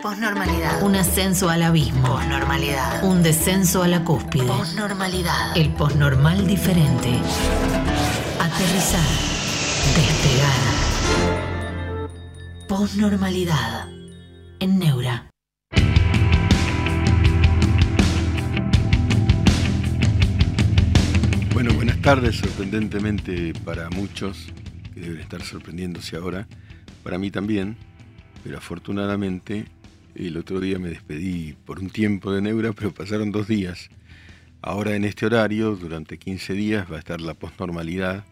Posnormalidad. Un ascenso al abismo. Posnormalidad. Un descenso a la cúspide. Posnormalidad. El posnormal diferente. Aterrizar. Despegar. Posnormalidad. En Neura. Bueno, buenas tardes, sorprendentemente para muchos, que deben estar sorprendiéndose ahora, para mí también, pero afortunadamente el otro día me despedí por un tiempo de Neura, pero pasaron dos días. Ahora en este horario, durante 15 días, va a estar la posnormalidad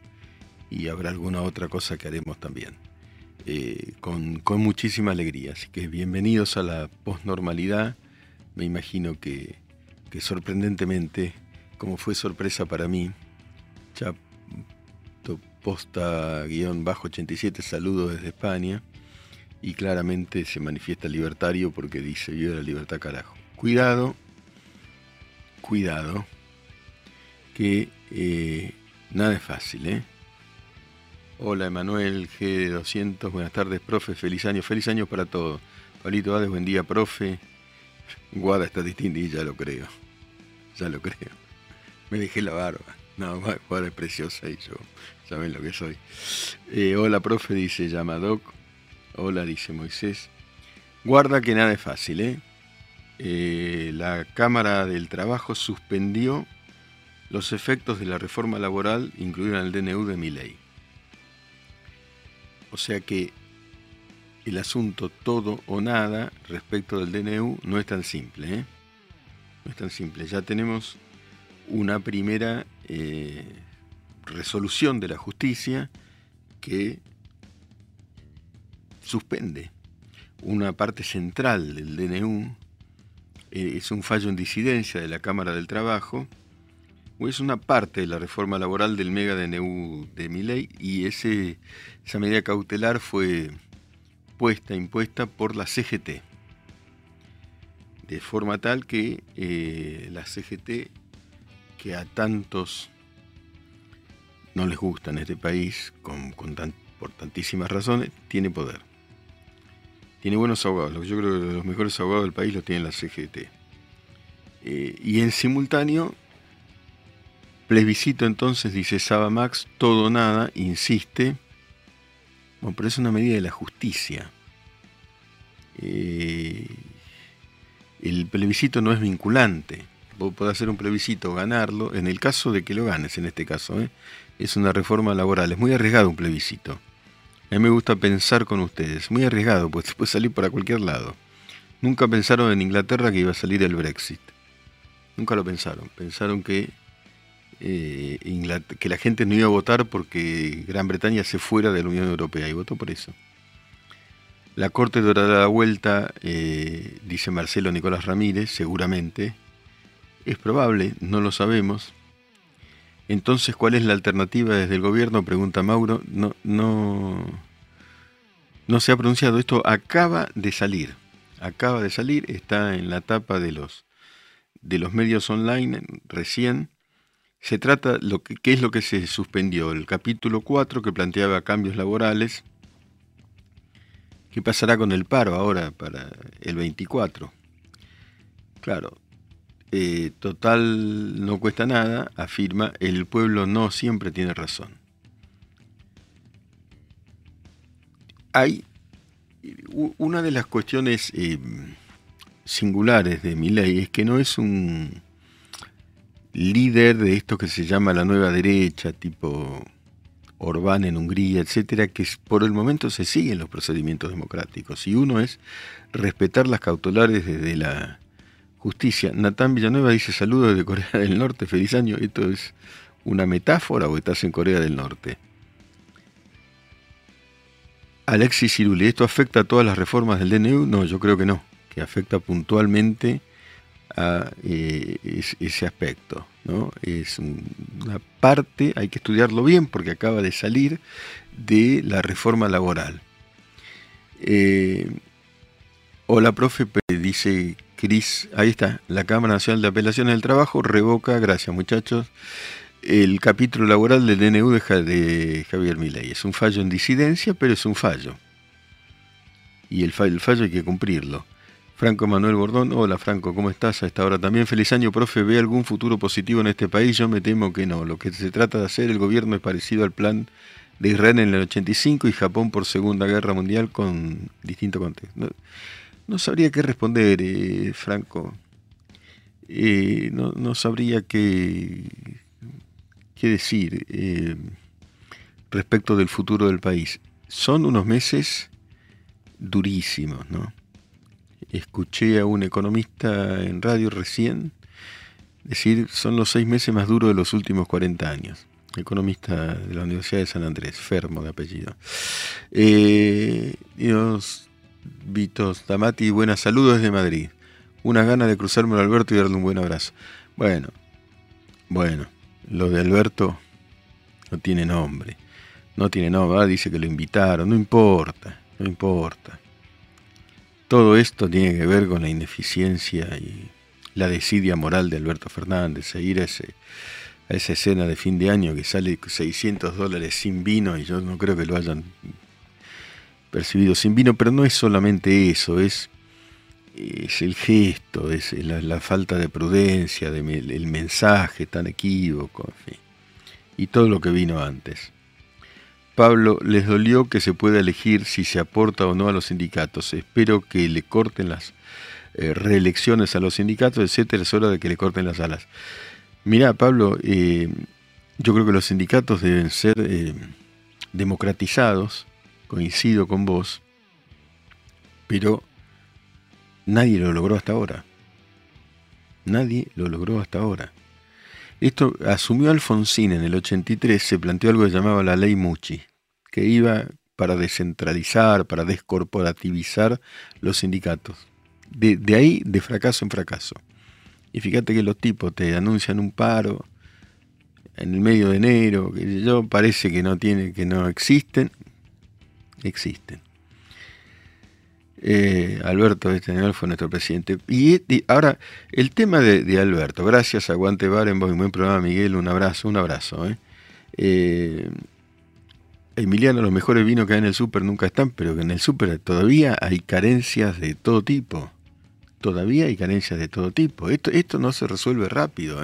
y habrá alguna otra cosa que haremos también. Eh, con, muchísima alegría. Así que bienvenidos a la posnormalidad. Me imagino que, que sorprendentemente, como fue sorpresa para mí, ya posta-bajo 87, saludo desde España y claramente se manifiesta libertario porque dice vive la libertad carajo. Cuidado, cuidado, que eh, nada es fácil, ¿eh? Hola Emanuel G200, buenas tardes, profe, feliz año, feliz año para todos. Pablito Ades, buen día, profe. Guada está distinta y ya lo creo, ya lo creo. Me dejé la barba. No, Guada es preciosa y yo, saben lo que soy. Eh, hola, profe, dice Yamadoc. Hola, dice Moisés. Guarda que nada es fácil, ¿eh? ¿eh? La Cámara del Trabajo suspendió los efectos de la reforma laboral incluida en el DNU de mi ley. O sea que el asunto todo o nada respecto del DNU no es tan simple. ¿eh? No es tan simple. Ya tenemos una primera eh, resolución de la justicia que suspende una parte central del DNU. Eh, es un fallo en disidencia de la Cámara del Trabajo o es una parte de la reforma laboral del mega DNU de mi ley y ese, esa medida cautelar fue puesta, impuesta por la CGT. De forma tal que eh, la CGT, que a tantos no les gusta en este país, con, por tantísimas razones, tiene poder. Tiene buenos abogados. Yo creo que los mejores abogados del país los tiene la CGT. Eh, y en simultáneo Plebiscito entonces, dice Saba Max, todo nada, insiste. Bueno, pero es una medida de la justicia. Eh, el plebiscito no es vinculante. Vos podés hacer un plebiscito, ganarlo, en el caso de que lo ganes, en este caso. ¿eh? Es una reforma laboral. Es muy arriesgado un plebiscito. A mí me gusta pensar con ustedes. Muy arriesgado, pues puede salir para cualquier lado. Nunca pensaron en Inglaterra que iba a salir el Brexit. Nunca lo pensaron. Pensaron que eh, que la gente no iba a votar porque Gran Bretaña se fuera de la Unión Europea y votó por eso. La Corte dará la vuelta, eh, dice Marcelo Nicolás Ramírez, seguramente. Es probable, no lo sabemos. Entonces, ¿cuál es la alternativa desde el gobierno? Pregunta Mauro. No, no, no se ha pronunciado. Esto acaba de salir. Acaba de salir, está en la tapa de los, de los medios online recién. Se trata, lo que, ¿qué es lo que se suspendió? El capítulo 4 que planteaba cambios laborales. ¿Qué pasará con el paro ahora para el 24? Claro, eh, total no cuesta nada, afirma, el pueblo no siempre tiene razón. Hay una de las cuestiones eh, singulares de mi ley es que no es un líder de esto que se llama la nueva derecha, tipo Orbán en Hungría, etcétera, que por el momento se siguen los procedimientos democráticos. Y uno es respetar las cautelares desde la justicia. Natán Villanueva dice saludos desde Corea del Norte, feliz año. ¿Esto es una metáfora o estás en Corea del Norte? Alexis Ciruli, ¿esto afecta a todas las reformas del DNU? No, yo creo que no, que afecta puntualmente a eh, ese aspecto. ¿no? Es una parte, hay que estudiarlo bien porque acaba de salir de la reforma laboral. Eh, hola, profe, dice Cris, ahí está, la Cámara Nacional de Apelaciones del Trabajo revoca, gracias muchachos, el capítulo laboral del DNU de, Javier Milei. Es un fallo en disidencia, pero es un fallo. Y el, el fallo hay que cumplirlo. Franco Manuel Bordón, hola Franco, ¿cómo estás a esta hora? También feliz año, profe, ¿ve algún futuro positivo en este país? Yo me temo que no. Lo que se trata de hacer el gobierno es parecido al plan de Israel en el 85 y Japón por Segunda Guerra Mundial con distinto contexto. No, sabría qué responder, eh, Franco. Eh, no, sabría qué, qué decir eh, respecto del futuro del país. Son unos meses durísimos, ¿no? escuché a un economista en radio recién decir, son los seis meses más duros de los últimos 40 años. Economista de la Universidad de San Andrés, Fermo de apellido. Eh, Dios, Vitos Damati, buenas saludos desde Madrid. Una gana de cruzarme a Alberto y darle un buen abrazo. Bueno, bueno, lo de Alberto no tiene nombre. No tiene nombre, dice que lo invitaron, no importa, no importa. Todo esto tiene que ver con la ineficiencia y la desidia moral de Alberto Fernández, seguir a, ese, a esa escena de fin de año que sale 600 dólares sin vino y yo no creo que lo hayan percibido sin vino, pero no es solamente eso, es, es el gesto, es la, falta de prudencia, de, el mensaje tan equívoco, y todo lo que vino antes. Pablo, les dolió que se pueda elegir si se aporta o no a los sindicatos. Espero que le corten las eh, reelecciones a los sindicatos, etcétera. Es hora de que le corten las alas. Mirá, Pablo, eh, yo creo que los sindicatos deben ser eh, democratizados, coincido con vos, pero nadie lo logró hasta ahora. Nadie lo logró hasta ahora. Esto asumió Alfonsín en el 83, se planteó algo que llamaba la ley Muchi, que iba para descentralizar, para descorporativizar los sindicatos. De, ahí, de fracaso en fracaso. Y fíjate que los tipos te anuncian un paro en el medio de enero, que yo parece que no tiene, que no existen, existen. Eh, Alberto este año fue nuestro presidente. Y, ahora, el tema de, Alberto, gracias, aguante Barenboim, buen programa, Miguel, un abrazo, un abrazo. ¿eh? Eh, Emiliano, los mejores vinos que hay en el súper nunca están, pero que en el súper todavía hay carencias de todo tipo. Todavía hay carencias de todo tipo. Esto, esto no se resuelve rápido.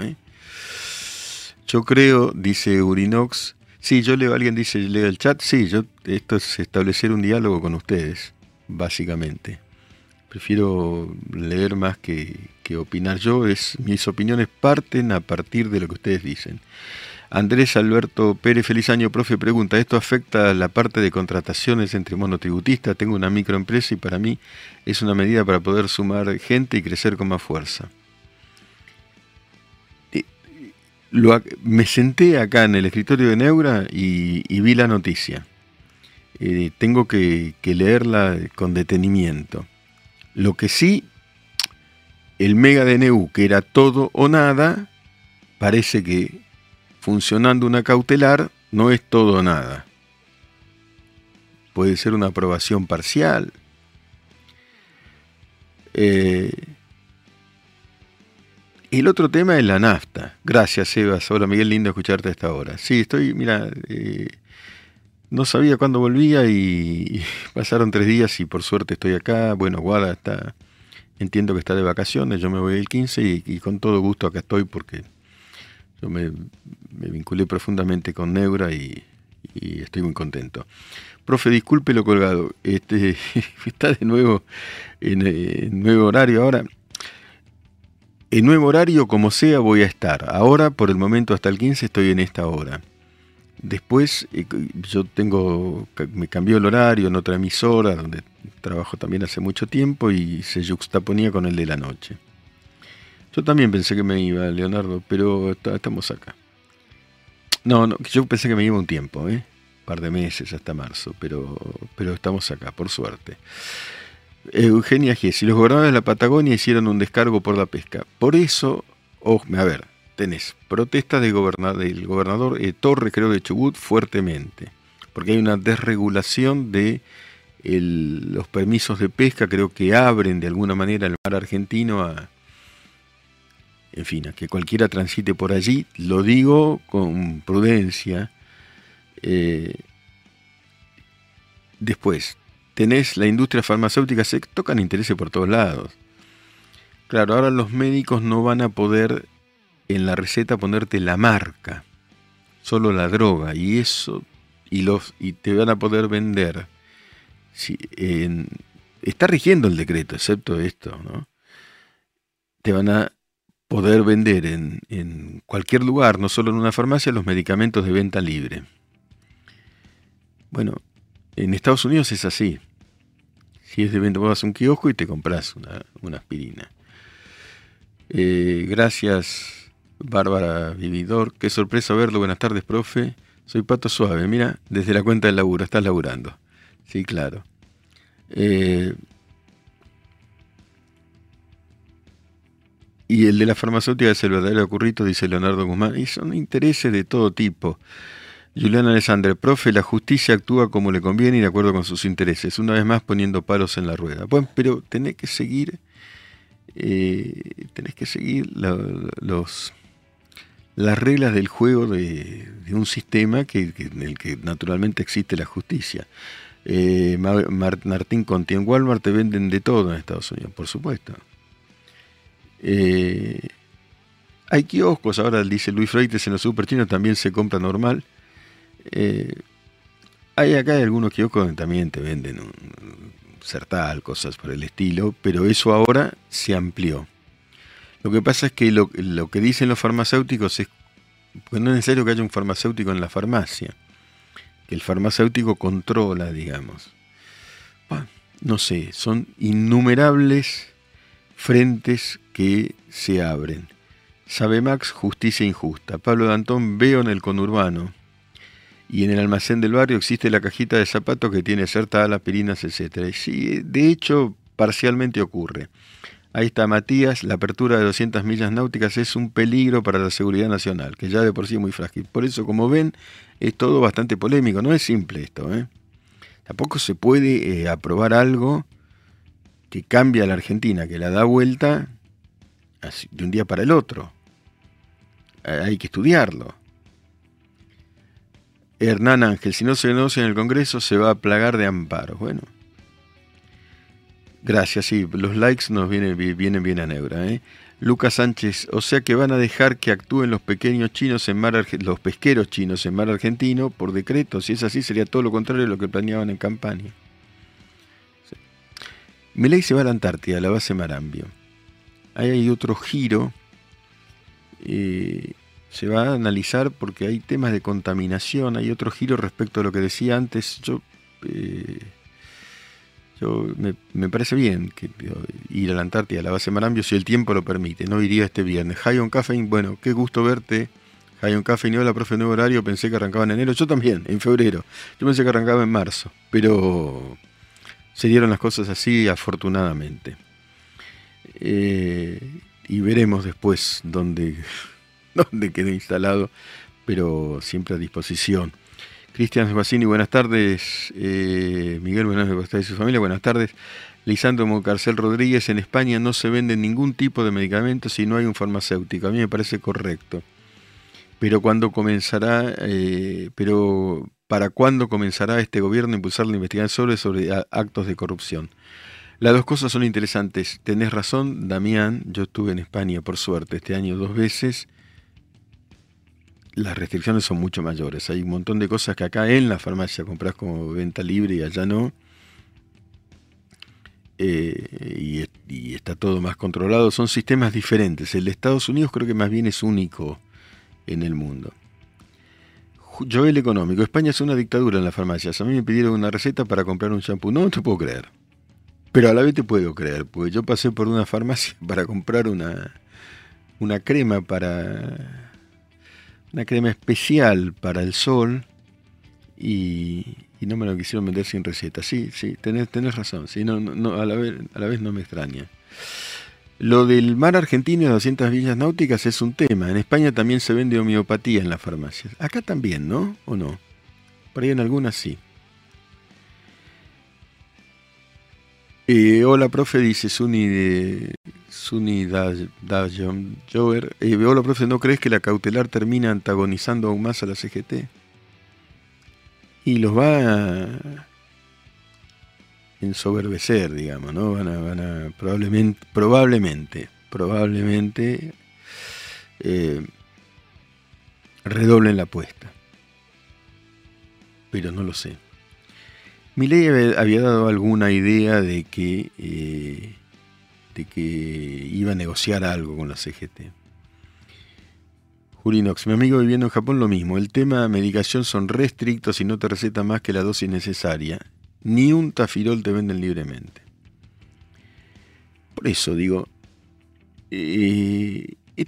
Yo creo, dice Urinox, sí, yo leo, alguien dice, leo el chat, sí, yo, esto es establecer un diálogo con ustedes básicamente. Prefiero leer más que, opinar yo, es, mis opiniones parten a partir de lo que ustedes dicen. Andrés Alberto Pérez, feliz año, profe, pregunta, ¿esto afecta la parte de contrataciones entre monotributistas? Tengo una microempresa y para mí es una medida para poder sumar gente y crecer con más fuerza. Me senté acá en el escritorio de Neura y vi la noticia. Eh, tengo que, leerla con detenimiento. Lo que sí, el mega DNU, que era todo o nada, parece que funcionando una cautelar no es todo o nada. Puede ser una aprobación parcial. Eh, el otro tema es la nafta. Gracias, Evas. Hola, Miguel, lindo escucharte a esta hora. Sí, estoy, mira, eh, no sabía cuándo volvía y pasaron tres días y por suerte estoy acá. Bueno, Guada está, entiendo que está de vacaciones, yo me voy el 15 y, con todo gusto acá estoy porque yo me, vinculé profundamente con Neura y, estoy muy contento. Profe, disculpe lo colgado, este, está de nuevo en, en nuevo horario ahora. En nuevo horario, como sea, voy a estar. Ahora, por el momento, hasta el 15 estoy en esta hora. Después eh, yo tengo, me cambió el horario en otra emisora donde trabajo también hace mucho tiempo y se juxtaponía con el de la noche. Yo también pensé que me iba, Leonardo, pero estamos acá. No, no, yo pensé que me iba un tiempo, ¿eh? un par de meses hasta marzo, pero, pero estamos acá, por suerte. Eugenia. Si los gobernadores de la Patagonia hicieron un descargo por la pesca, por eso, oh, a ver, tenés protesta del gobernador eh, Torre, creo, de Chubut, fuertemente, porque hay una desregulación de los permisos de pesca, creo que abren de alguna manera el mar argentino a, en fin, a que cualquiera transite por allí, lo digo con prudencia. Eh, después, tenés la industria farmacéutica, se tocan intereses por todos lados. Claro, ahora los médicos no van a poder en la receta ponerte la marca, solo la droga, y eso, y, los, y te van a poder vender. Si, está rigiendo el decreto, excepto esto, ¿no? Te van a poder vender en, en cualquier lugar, no solo en una farmacia, los medicamentos de venta libre. Bueno, en Estados Unidos es así. Si es de venta, vas a un kiosco y te compras una, aspirina. Eh, gracias, Bárbara Vividor. Qué sorpresa verlo. Buenas tardes, profe. Soy Pato Suave. Mira, desde la cuenta del laburo, estás laburando. Sí, claro. Eh, y el de la farmacéutica es el verdadero currito, dice Leonardo Guzmán. Y son intereses de todo tipo. Julián Alessandre, profe, la justicia actúa como le conviene y de acuerdo con sus intereses, una vez más poniendo palos en la rueda. Bueno, pero tenés que seguir, eh, tenés que seguir los, las reglas del juego de, un sistema que, en el que naturalmente existe la justicia. Eh, Martín Conti, en Walmart te venden de todo en Estados Unidos, por supuesto. Eh, hay kioscos, ahora dice Luis Freites, en los super chinos también se compra normal. Eh, hay acá algunos kioscos donde también te venden un, Sertal, cosas por el estilo, pero eso ahora se amplió. Lo que pasa es que lo, que dicen los farmacéuticos es que no es necesario que haya un farmacéutico en la farmacia, que el farmacéutico controla, digamos. no sé, son innumerables frentes que se abren. Sabe Max, justicia injusta. Pablo Dantón, veo en el conurbano y en el almacén del barrio existe la cajita de zapatos que tiene las pirinas, etc. Sí, de hecho, parcialmente ocurre. Ahí está Matías, la apertura de 200 millas náuticas es un peligro para la seguridad nacional, que ya de por sí es muy frágil. Por eso, como ven, es todo bastante polémico, no es simple esto. ¿eh? Tampoco se puede eh, aprobar algo que cambia a la Argentina, que la da vuelta de un día para el otro. Hay que estudiarlo. Hernán Ángel, si no se negocia en el Congreso se va a plagar de amparos. Bueno, gracias, sí, los likes nos vienen, vienen bien a Neura. ¿eh? Lucas Sánchez, o sea que van a dejar que actúen los pequeños chinos en mar los pesqueros chinos en mar argentino por decreto. Si es así, sería todo lo contrario de lo que planeaban en campaña. Sí. se va a la Antártida, a la base Marambio. Ahí hay otro giro. Eh, se va a analizar porque hay temas de contaminación, hay otro giro respecto a lo que decía antes. Yo, eh, yo me, parece bien que, ir a la Antártida, a la base Marambio, si el tiempo lo permite. No iría este viernes. High Caffeine, bueno, qué gusto verte. High on hola, profe, nuevo horario. Pensé que arrancaba en enero. Yo también, en febrero. Yo pensé que arrancaba en marzo. Pero se dieron las cosas así, afortunadamente. Eh, y veremos después dónde donde quede instalado, pero siempre a disposición. Cristian Sebastini, buenas tardes. Eh, Miguel, buenas tardes y su familia, buenas tardes. Lisandro Mocarcel Rodríguez, en España no se vende ningún tipo de medicamento si no hay un farmacéutico. A mí me parece correcto. Pero cuando comenzará, eh, pero ¿para cuándo comenzará este gobierno a impulsar la investigación sobre, sobre actos de corrupción? Las dos cosas son interesantes. Tenés razón, Damián. Yo estuve en España, por suerte, este año dos veces las restricciones son mucho mayores. Hay un montón de cosas que acá en la farmacia compras como venta libre y allá no. Eh, y, está todo más controlado. Son sistemas diferentes. El de Estados Unidos creo que más bien es único en el mundo. Joel Económico. España es una dictadura en las farmacias. A mí me pidieron una receta para comprar un shampoo. No te puedo creer. Pero a la vez te puedo creer, porque yo pasé por una farmacia para comprar una, una crema para una crema especial para el sol y, no me lo quisieron vender sin receta. Sí, sí, tenés, tenés razón, sí, no, no, a, la vez, a la vez no me extraña. Lo del mar argentino y 200 villas náuticas es un tema. En España también se vende homeopatía en las farmacias. Acá también, ¿no? ¿O no? Por ahí en algunas sí. Eh, hola, profe, dice Suni de Suni Dajon Jover. Eh, hola, profe, ¿no crees que la cautelar termina antagonizando aún más a la CGT? Y los va a ensoberbecer, digamos, ¿no? Van a, probablemente, probablemente, probablemente eh, redoblen la apuesta. Pero no lo sé. Milei había dado alguna idea de que, eh, que iba a negociar algo con la CGT. Julinox, mi amigo viviendo en Japón lo mismo. El tema de medicación son restrictos y no te receta más que la dosis necesaria. Ni un tafirol te venden libremente. Por eso digo, eh, eh,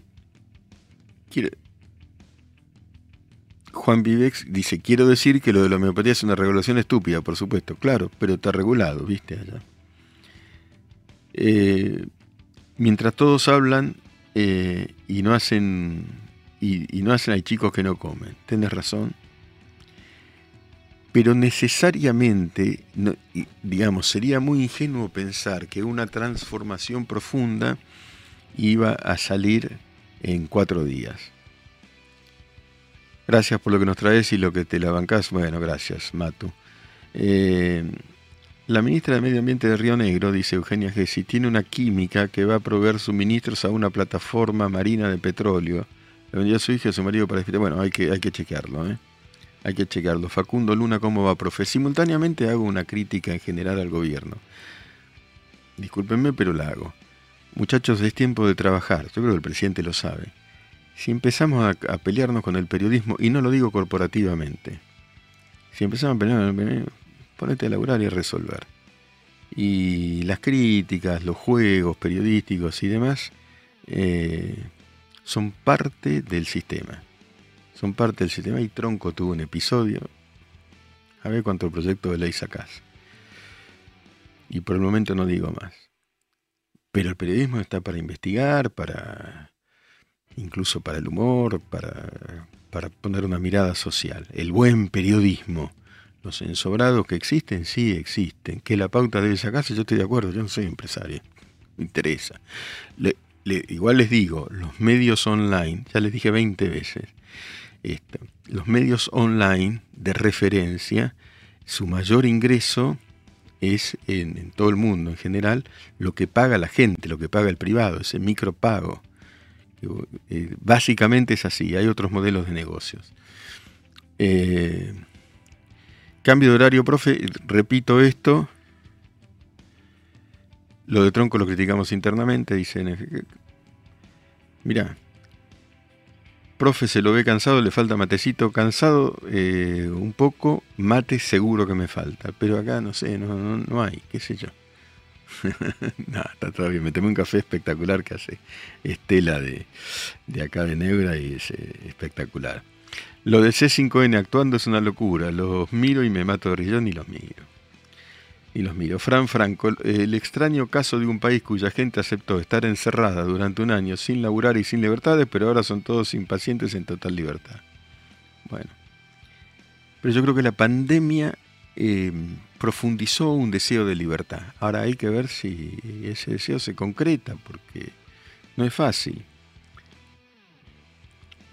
Juan Vivex dice, quiero decir que lo de la homeopatía es una regulación estúpida, por supuesto, claro, pero está regulado, viste allá. Eh, mientras todos hablan y no hacen y, no hacen, hay chicos que no comen, tenés razón. Pero necesariamente, digamos, sería muy ingenuo pensar que una transformación profunda iba a salir en cuatro días. Gracias por lo que nos traes y lo que te la bancás. Bueno, gracias, Matu. Eh, la ministra de Medio Ambiente de Río Negro, dice Eugenia Gessi, tiene una química que va a proveer suministros a una plataforma marina de petróleo. Le vendió a su hija y a su marido para Bueno, hay que, hay que chequearlo, ¿eh? Hay que chequearlo. Facundo Luna, ¿cómo va, profe? Simultáneamente hago una crítica en general al gobierno. Discúlpenme, pero la hago. Muchachos, es tiempo de trabajar. Yo creo que el presidente lo sabe. Si empezamos a, pelearnos con el periodismo, y no lo digo corporativamente, si empezamos a pelearnos, ponete a laburar y a resolver. Y las críticas, los juegos periodísticos y demás eh, son parte del sistema. Son parte del sistema y Tronco tuvo un episodio. A ver cuánto proyecto de ley sacás. Y por el momento no digo más. Pero el periodismo está para investigar, para incluso para el humor, para, para poner una mirada social. El buen periodismo. Los ensobrados que existen, sí existen. Que la pauta debe sacarse, yo estoy de acuerdo, yo no soy empresario. Me interesa. igual les digo, los medios online, ya les dije 20 veces, esto, los medios online de referencia, su mayor ingreso es en, todo el mundo en general lo que paga la gente, lo que paga el privado, ese micropago. Eh, básicamente es así, hay otros modelos de negocios. Eh, cambio de horario, profe, repito esto. Lo de tronco lo criticamos internamente, dicen. Mira, profe se lo ve cansado, le falta matecito, cansado eh, un poco, mate seguro que me falta, pero acá no sé, no, hay, qué sé yo. Nada, está todo bien, me tomé un café espectacular que hace Estela de, de acá de Negra y es eh, espectacular. Lo de C5N actuando es una locura, los miro y me mato de y los miro y los miro. Fran Franco, el extraño caso de un país cuya gente aceptó estar encerrada durante un año sin laburar y sin libertades, pero ahora son todos impacientes en total libertad. Bueno, pero yo creo que la pandemia em, profundizó un deseo de libertad. Ahora hay que ver si ese deseo se concreta, porque no es fácil.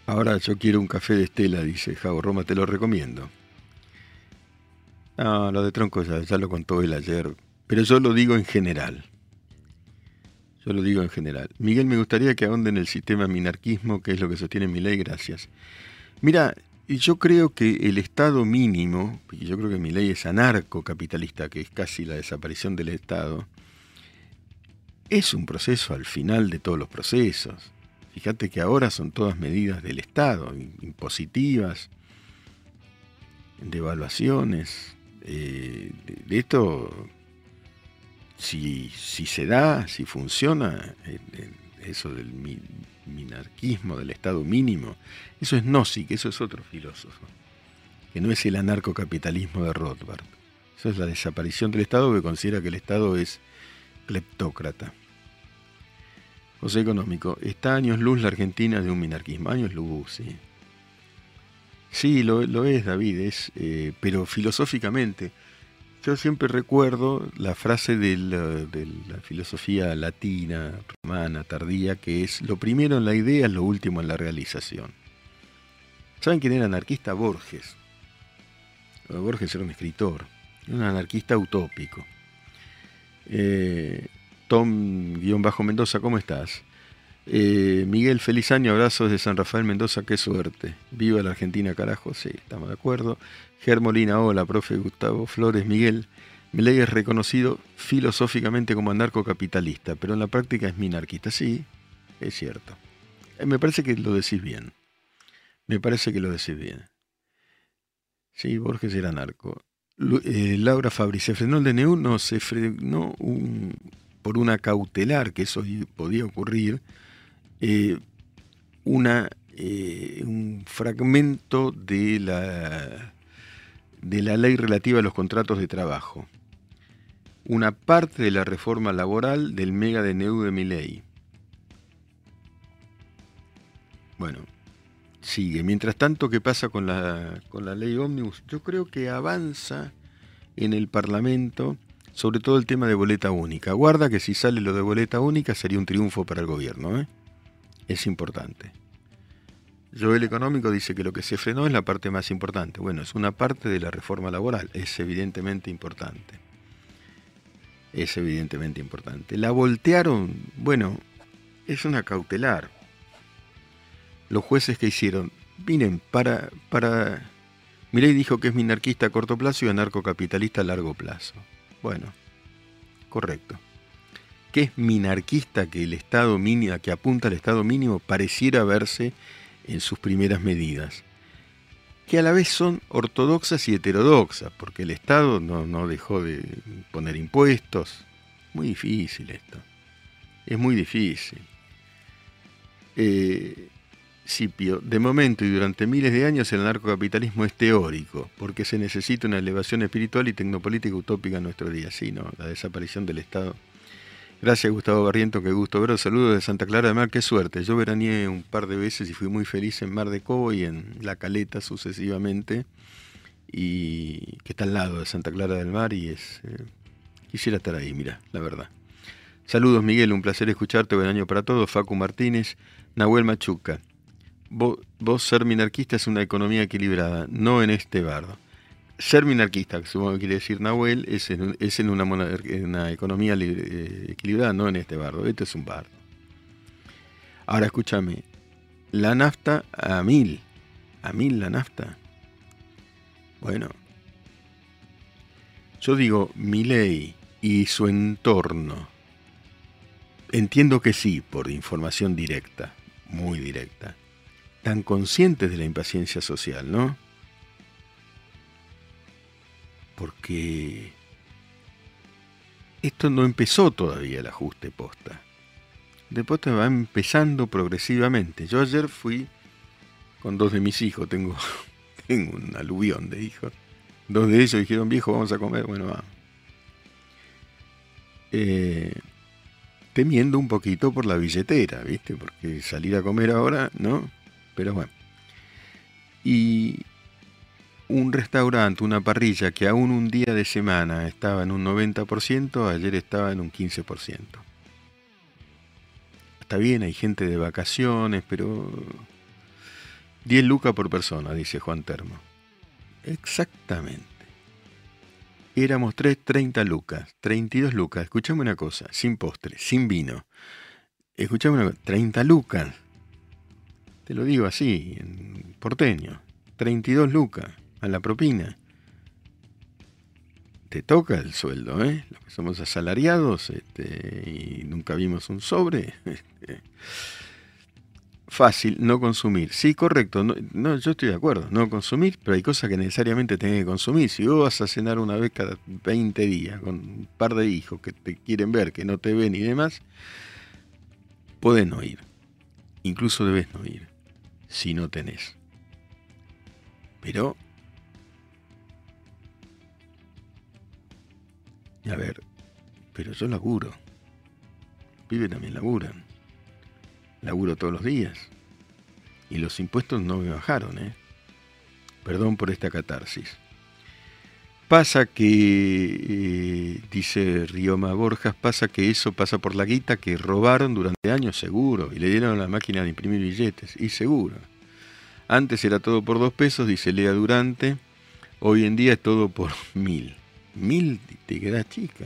Ahora yo quiero un café de Estela, dice Javo Roma, te lo recomiendo. No, lo de Tronco ya, lo contó él ayer, pero yo lo digo en general. Yo lo digo en general. Miguel, me gustaría que ahonden el sistema minarquismo, que es lo que sostiene mi ley, gracias. Mira, yo creo que el Estado mínimo, y yo creo que mi ley es anarcocapitalista, que es casi la desaparición del Estado, es un proceso al final de todos los procesos. Fíjate que ahora son todas medidas del Estado, impositivas, de evaluaciones, eh, de, esto, si, se da, si funciona, eso del minarquismo, del Estado mínimo, eso es Nozick, eso es otro filósofo, que no es el anarcocapitalismo de Rothbard. Eso es la desaparición del Estado que considera que el Estado es cleptócrata. José Económico, está años luz la Argentina de un minarquismo, años luz, sí. Sí, lo, es, David, es, eh, pero filosóficamente. Yo siempre recuerdo la frase de la, filosofía latina, romana, tardía, que es lo primero en la idea es lo último en la realización. ¿Saben quién era anarquista? Borges. Borges era un escritor, un anarquista utópico. Eh, Tom-Mendoza, ¿cómo estás? Eh, Miguel, feliz año, abrazos de San Rafael Mendoza, qué suerte. Viva la Argentina, carajo, sí, estamos de acuerdo. Germolina, hola, profe Gustavo Flores, Miguel. ley es reconocido filosóficamente como anarcocapitalista, pero en la práctica es minarquista. Sí, es cierto. Eh, me parece que lo decís bien. Me parece que lo decís bien. Sí, Borges era narco. Eh, Laura Fabri, ¿se frenó el DNU? No, se frenó por una cautelar, que eso podía ocurrir, eh, una, eh, un fragmento de la, de la ley relativa a los contratos de trabajo. Una parte de la reforma laboral del mega DNU de mi ley. Bueno, sigue. Mientras tanto, ¿qué pasa con la, con la ley ómnibus? Yo creo que avanza en el Parlamento, sobre todo el tema de boleta única. Guarda que si sale lo de boleta única sería un triunfo para el gobierno. ¿eh? Es importante. Joel Económico dice que lo que se frenó es la parte más importante. Bueno, es una parte de la reforma laboral. Es evidentemente importante. Es evidentemente importante. La voltearon, bueno, es una cautelar los jueces que hicieron, miren, para, para, Milei dijo que es minarquista a corto plazo y anarcocapitalista a largo plazo. Bueno, correcto. ¿Qué es minarquista que el Estado mínimo, que apunta al Estado mínimo, pareciera verse en sus primeras medidas? Que a la vez son ortodoxas y heterodoxas, porque el Estado no, no dejó de poner impuestos. Muy difícil esto. Es muy difícil. Eh, de momento y durante miles de años el anarcocapitalismo es teórico, porque se necesita una elevación espiritual y tecnopolítica utópica en nuestro día, sí, ¿no? La desaparición del Estado. Gracias Gustavo Barriento, qué gusto veros. Saludos de Santa Clara de Mar, qué suerte. Yo veraneé un par de veces y fui muy feliz en Mar de Cobo y en La Caleta sucesivamente, y que está al lado de Santa Clara del Mar y es... Eh, quisiera estar ahí, mira, la verdad. Saludos Miguel, un placer escucharte, buen año para todos. Facu Martínez, Nahuel Machuca. Vos, ser minarquista es una economía equilibrada, no en este bardo. Ser minarquista, que supongo que quiere decir Nahuel, es en, es en una, economía eh, equilibrada, no en este bardo. Este es un bardo. Ahora escúchame, la nafta a mil, a mil la nafta. Bueno, yo digo, mi ley y su entorno. Entiendo que sí, por información directa, muy directa tan conscientes de la impaciencia social, ¿no? Porque esto no empezó todavía el ajuste posta. De posta va empezando progresivamente. Yo ayer fui con dos de mis hijos, tengo, tengo un aluvión de hijos. Dos de ellos dijeron, viejo, vamos a comer. Bueno, vamos. Eh, temiendo un poquito por la billetera, ¿viste? Porque salir a comer ahora, ¿no? Pero bueno. Y un restaurante, una parrilla que aún un día de semana estaba en un 90%, ayer estaba en un 15%. Está bien, hay gente de vacaciones, pero 10 lucas por persona, dice Juan Termo. Exactamente. Éramos 3, 30 lucas, 32 lucas. Escuchame una cosa, sin postre, sin vino. Escuchame una cosa, 30 lucas. Te lo digo así, en porteño. 32 lucas a la propina. Te toca el sueldo, ¿eh? Los que somos asalariados este, y nunca vimos un sobre. Este, fácil, no consumir. Sí, correcto. No, yo estoy de acuerdo. No consumir, pero hay cosas que necesariamente tenés que consumir. Si vos vas a cenar una vez cada 20 días con un par de hijos que te quieren ver, que no te ven y demás, podés no ir. Incluso debes no ir si no tenés. Pero, a ver, pero yo laburo. Vive también laburan. Laburo todos los días. Y los impuestos no me bajaron, ¿eh? Perdón por esta catarsis. Pasa que, eh, dice Rioma Borjas, pasa que eso pasa por la guita que robaron durante años, seguro, y le dieron a la máquina de imprimir billetes, y seguro. Antes era todo por dos pesos, dice Lea Durante, hoy en día es todo por mil. Mil te quedas chica.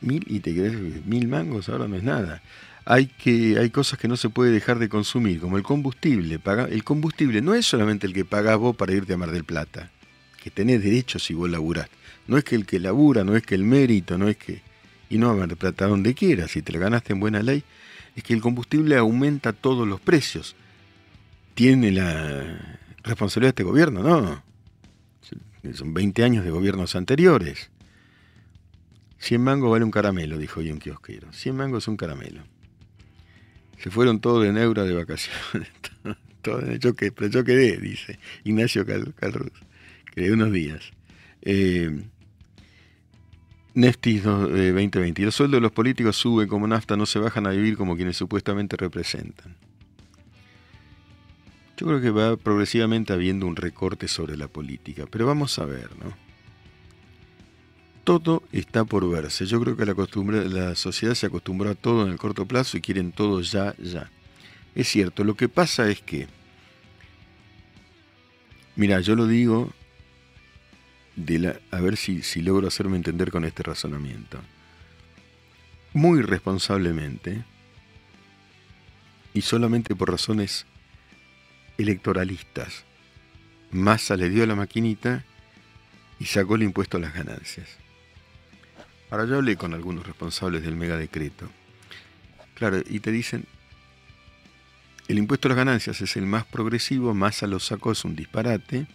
Mil y te quedas mil mangos, ahora no es nada. Hay, que, hay cosas que no se puede dejar de consumir, como el combustible. El combustible no es solamente el que pagás vos para irte a Mar del Plata, que tenés derecho si vos laburás. No es que el que labura, no es que el mérito, no es que... Y no a Mar del Plata, donde quieras, si te lo ganaste en buena ley, es que el combustible aumenta todos los precios. ¿Tiene la responsabilidad de este gobierno? No. Son 20 años de gobiernos anteriores. 100 mangos vale un caramelo, dijo hoy un kiosquero. 100 mangos es un caramelo. Se fueron todos de Neura de vacaciones. que, pero yo quedé, dice Ignacio Carlos. Quedé unos días. Eh, Neftis 2020. Los sueldos de los políticos suben como nafta, no se bajan a vivir como quienes supuestamente representan. Yo creo que va progresivamente habiendo un recorte sobre la política, pero vamos a ver, ¿no? Todo está por verse. Yo creo que la, sociedad se acostumbró a todo en el corto plazo y quieren todo ya, ya. Es cierto, lo que pasa es que, mira, yo lo digo de la, a ver si, logro hacerme entender con este razonamiento. Muy responsablemente, y solamente por razones electoralistas. Massa le dio la maquinita y sacó el impuesto a las ganancias. Ahora yo hablé con algunos responsables del megadecreto. Claro, y te dicen, el impuesto a las ganancias es el más progresivo, Massa lo sacó, es un disparate,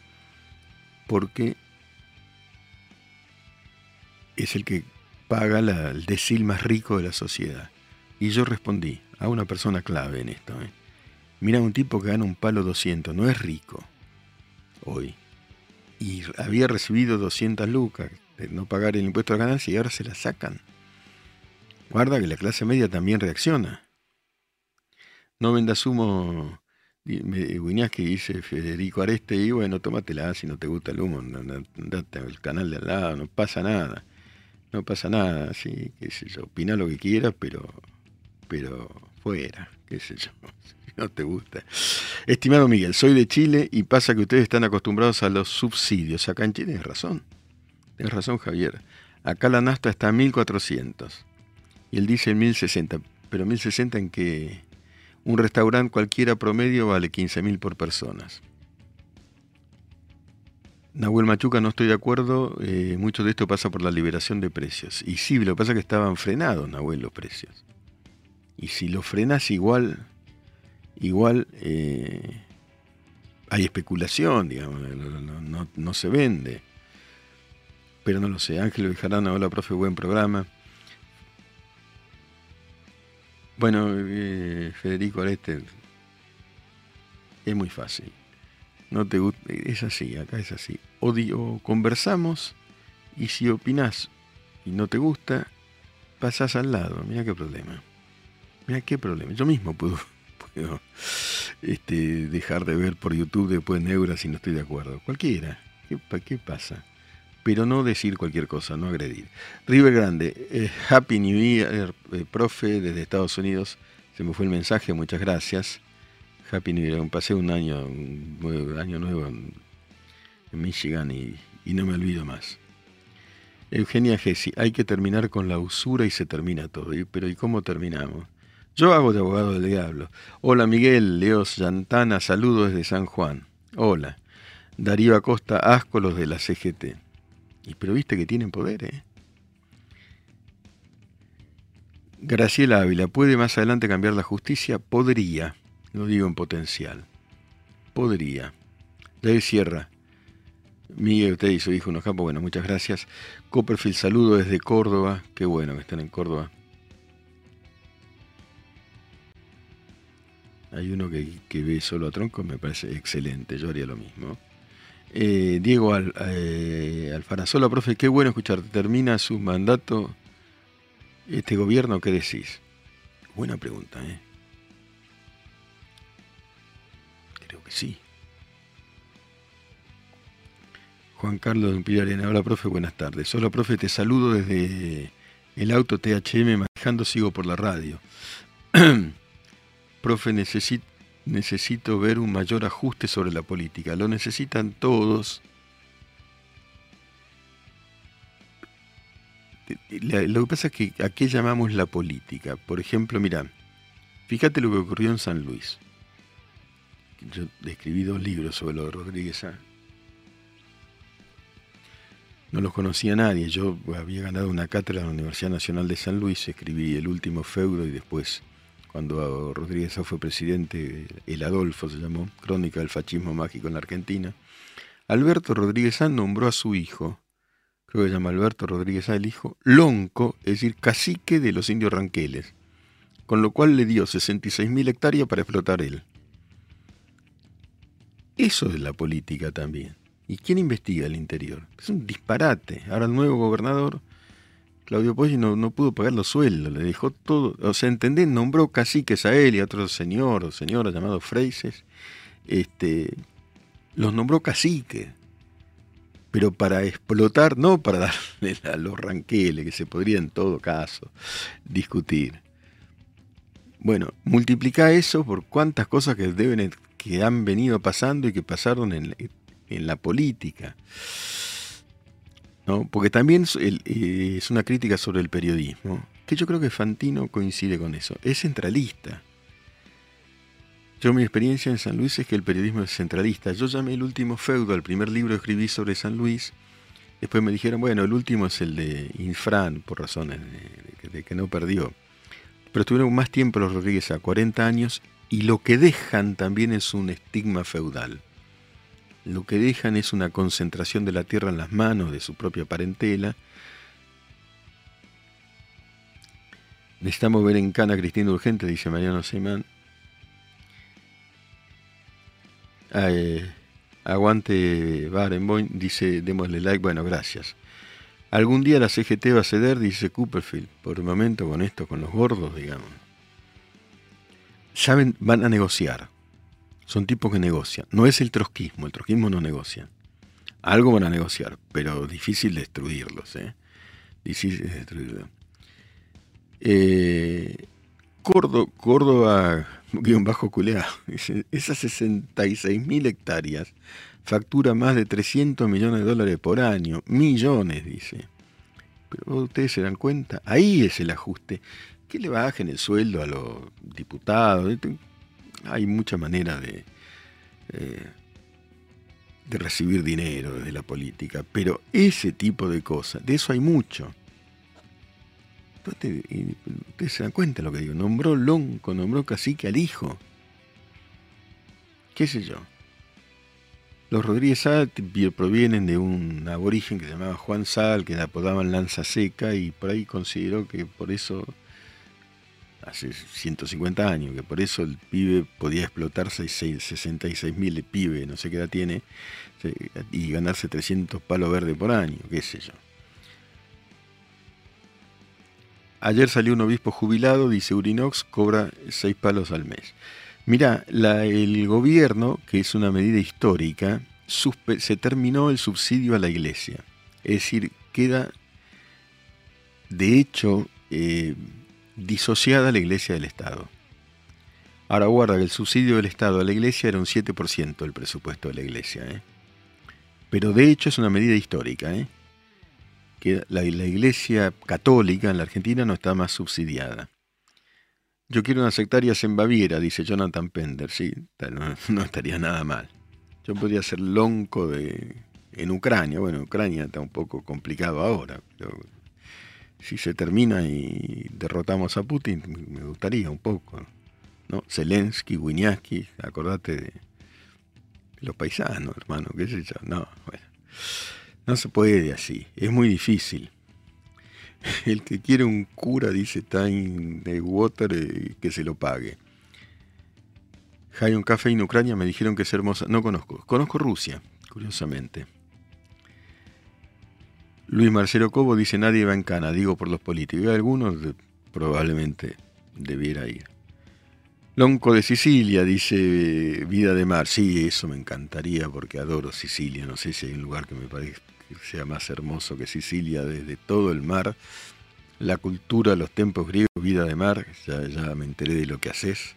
porque es el que paga el decil más rico de la sociedad. Y yo respondí a una persona clave en esto. ¿eh? Mira, un tipo que gana un palo 200, no es rico hoy. Y había recibido 200 lucas de no pagar el impuesto a la ganancia y ahora se la sacan. Guarda que la clase media también reacciona. No vendas humo, que dice Federico Areste, y bueno, tómatela si no te gusta el humo, andate al canal de al lado, no pasa nada. No pasa nada, sí, qué sé yo, opina lo que quieras, pero, pero fuera, qué sé yo. no te gusta. Estimado Miguel, soy de Chile y pasa que ustedes están acostumbrados a los subsidios. Acá en Chile tienes razón. Tienes razón, Javier. Acá la nasta está a 1400 y él dice 1060. Pero 1060 en que un restaurante cualquiera promedio vale 15.000 por personas. Nahuel Machuca, no estoy de acuerdo. Eh, mucho de esto pasa por la liberación de precios. Y sí, lo que pasa es que estaban frenados, Nahuel, los precios. Y si lo frenas igual, igual eh, hay especulación, digamos, no, se vende. Pero no lo sé. Ángel Bejarana, hola profe, buen programa. Bueno, eh, Federico Areste, es muy fácil. No te es así, acá es así. O, conversamos y si opinás y no te gusta, pasás al lado. Mira qué problema. Mira qué problema. Yo mismo puedo este, dejar de ver por YouTube después Neura si no estoy de acuerdo. Cualquiera. ¿Qué, qué pasa? Pero no decir cualquier cosa, no agredir. River Grande, eh, Happy New Year, eh, profe, desde Estados Unidos. Se me fue el mensaje, muchas gracias. Happy New Year, pasé un año, un año nuevo en, Michigan y, y, no me olvido más. Eugenia Gessi, hay que terminar con la usura y se termina todo. Pero ¿y cómo terminamos? Yo hago de abogado del diablo. Hola Miguel, Leos Yantana, saludos desde San Juan. Hola. Darío Acosta, asco los de la CGT. Y pero viste que tienen poder, ¿eh? Graciela Ávila, ¿puede más adelante cambiar la justicia? Podría, lo digo en potencial. Podría. David Sierra, Miguel, usted y su hijo unos campos, bueno, muchas gracias. Copperfield, saludo desde Córdoba, qué bueno que están en Córdoba. Hay uno que, ve solo a tronco, me parece excelente, yo haría lo mismo. Eh, Diego Al, eh, Alfarazola, profe, qué bueno escucharte. Termina su mandato este gobierno, ¿qué decís? Buena pregunta, ¿eh? Creo que sí. Juan Carlos de Arena, hola profe, buenas tardes. Hola profe, te saludo desde el auto THM manejando, sigo por la radio. profe, necesito, necesito ver un mayor ajuste sobre la política. Lo necesitan todos. lo que pasa es que a qué llamamos la política. Por ejemplo, mira, fíjate lo que ocurrió en San Luis. Yo escribí dos libros sobre lo de Rodríguez No los conocía nadie. Yo había ganado una cátedra en la Universidad Nacional de San Luis, escribí El último feudo y después, cuando Rodríguez fue presidente, El Adolfo se llamó, Crónica del Fascismo Mágico en la Argentina. Alberto Rodríguez Sá nombró a su hijo, creo que se llama Alberto Rodríguez Sá el hijo, Lonco, es decir, cacique de los indios ranqueles, con lo cual le dio 66.000 hectáreas para explotar él. Eso es la política también. ¿Y quién investiga el interior? Es un disparate. Ahora el nuevo gobernador, Claudio Poggi, no, no pudo pagar los sueldos, le dejó todo. O sea, ¿entendés? Nombró caciques a él y a otro señor o señora llamado Freises. Este, los nombró caciques. Pero para explotar, no para darle a los ranqueles, que se podría en todo caso discutir. Bueno, multiplica eso por cuántas cosas que deben que han venido pasando y que pasaron en, en la política. ¿No? Porque también eh, es una crítica sobre el periodismo, que yo creo que Fantino coincide con eso. Es centralista. Yo mi experiencia en San Luis es que el periodismo es centralista. Yo llamé el último feudo, el primer libro que escribí sobre San Luis. Después me dijeron, bueno, el último es el de Infran, por razones de, que no perdió. Pero estuvieron más tiempo los Rodríguez a 40 años y lo que dejan también es un estigma feudal. Lo que dejan es una concentración de la tierra en las manos de su propia parentela. Necesitamos ver en Cana Cristina Urgente, dice Mariano Seymán. Ah, eh, aguante Barenboim, dice démosle like, bueno, gracias. Algún día la CGT va a ceder, dice Cooperfield. Por el momento con esto, con los gordos, digamos. Saben, van a negociar. Son tipos que negocian. No es el trotskismo, el trotskismo no negocia. Algo van a negociar, pero difícil destruirlos. ¿eh? Difícil destruirlos. Eh, Córdoba, Córdoba, guion bajo culeado, esas 66.000 hectáreas factura más de 300 millones de dólares por año, millones, dice. Pero ustedes se dan cuenta, ahí es el ajuste. Que le bajen el sueldo a los diputados, hay mucha manera de, eh, de recibir dinero desde la política, pero ese tipo de cosas, de eso hay mucho. Ustedes se dan cuenta de lo que digo, nombró Lonco, nombró cacique al hijo. ¿Qué sé yo? Los Rodríguez Sal provienen de un aborigen que se llamaba Juan Sal, que le apodaban Lanza Seca, y por ahí consideró que por eso hace 150 años, que por eso el pibe podía explotar 66 mil pibe, no sé qué edad tiene, y ganarse 300 palos verdes por año, qué sé yo. Ayer salió un obispo jubilado, dice Urinox, cobra 6 palos al mes. Mira, el gobierno, que es una medida histórica, se terminó el subsidio a la iglesia. Es decir, queda de hecho eh, disociada la iglesia del Estado. Ahora guarda que el subsidio del Estado a la iglesia era un 7% del presupuesto de la iglesia. ¿eh? Pero de hecho es una medida histórica. ¿eh? Que la, iglesia católica en la Argentina no está más subsidiada. Yo quiero unas hectáreas en Baviera, dice Jonathan Pender. Sí, no, estaría nada mal. Yo podría ser lonco de, en Ucrania. Bueno, Ucrania está un poco complicado ahora, pero si se termina y derrotamos a Putin, me gustaría un poco. ¿no? Zelensky, Winiaski, acordate de los paisanos, hermano, qué sé yo. No, bueno, no se puede así, es muy difícil. El que quiere un cura, dice Time Water, eh, que se lo pague. Hay un café en Ucrania, me dijeron que es hermosa. No conozco, conozco Rusia, curiosamente. Luis Marcelo Cobo dice nadie va en cana, digo por los políticos. Y algunos probablemente debiera ir. Lonco de Sicilia dice Vida de Mar. Sí, eso me encantaría porque adoro Sicilia. No sé si hay un lugar que me parezca que sea más hermoso que Sicilia desde todo el mar. La cultura, los tempos griegos, Vida de Mar. Ya, ya me enteré de lo que haces.